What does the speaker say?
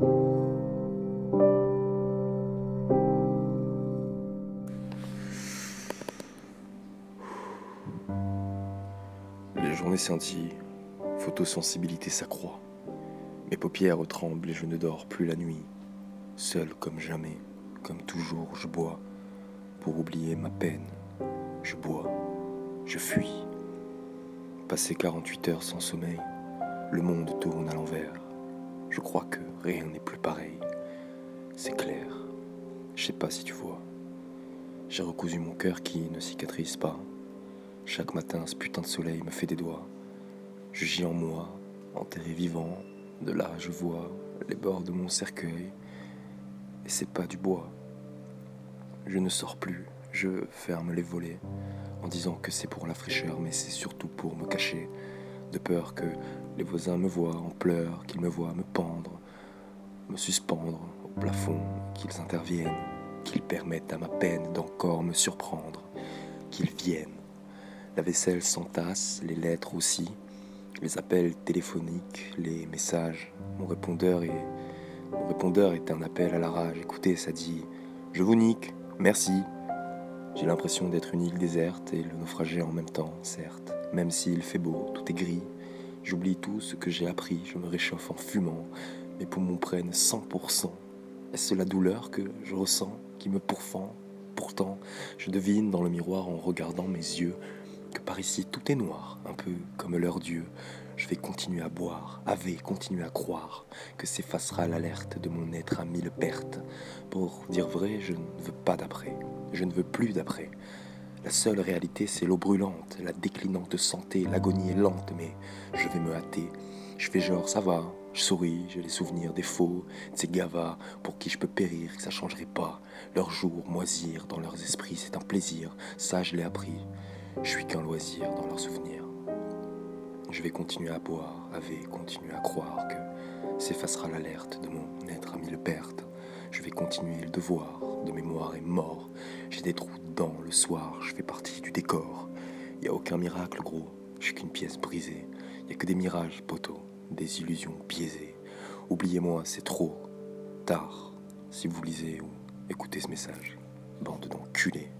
Les journées scintillent, photosensibilité s'accroît. Mes paupières tremblent et je ne dors plus la nuit. Seul comme jamais, comme toujours, je bois pour oublier ma peine. Je bois, je fuis. Passé 48 heures sans sommeil, le monde tourne à l'envers. Je crois que rien n'est plus pareil. C'est clair. Je sais pas si tu vois. J'ai recousu mon cœur qui ne cicatrise pas. Chaque matin, ce putain de soleil me fait des doigts. Je gis en moi, enterré vivant. De là, je vois les bords de mon cercueil. Et c'est pas du bois. Je ne sors plus, je ferme les volets en disant que c'est pour la fraîcheur, mais c'est surtout pour me cacher, de peur que les voisins me voient en pleurs, qu'ils me voient me suspendre au plafond, qu'ils interviennent, qu'ils permettent à ma peine d'encore me surprendre, qu'ils viennent. La vaisselle s'entasse, les lettres aussi, les appels téléphoniques, les messages. Mon répondeur est, mon répondeur est un appel à la rage. Écoutez, ça dit Je vous nique, merci. J'ai l'impression d'être une île déserte et le naufragé en même temps, certes. Même s'il fait beau, tout est gris. J'oublie tout ce que j'ai appris, je me réchauffe en fumant. Mes poumons prennent 100%. Est-ce la douleur que je ressens qui me pourfend? Pourtant, je devine dans le miroir en regardant mes yeux que par ici tout est noir, un peu comme leur Dieu. Je vais continuer à boire, ave, continuer à croire que s'effacera l'alerte de mon être à mille pertes. Pour dire vrai, je ne veux pas d'après, je ne veux plus d'après. La seule réalité, c'est l'eau brûlante, la déclinante santé, l'agonie est lente, mais je vais me hâter. Je fais genre, ça va, je souris, j'ai les souvenirs des faux, ces gavas pour qui je peux périr, que ça changerait pas. Leurs jours moisir dans leurs esprits, c'est un plaisir, ça je l'ai appris. Je suis qu'un loisir dans leurs souvenirs. Je vais continuer à boire, à continuer à croire que s'effacera l'alerte de mon être à mille pertes. Je vais continuer le devoir de mémoire est mort. J'ai des trous dedans le soir, je fais partie du décor. Y a aucun miracle, gros. Je suis qu'une pièce brisée. Y a que des mirages, poteaux, des illusions biaisées. Oubliez-moi, c'est trop tard. Si vous lisez ou écoutez ce message, bande d'enculés.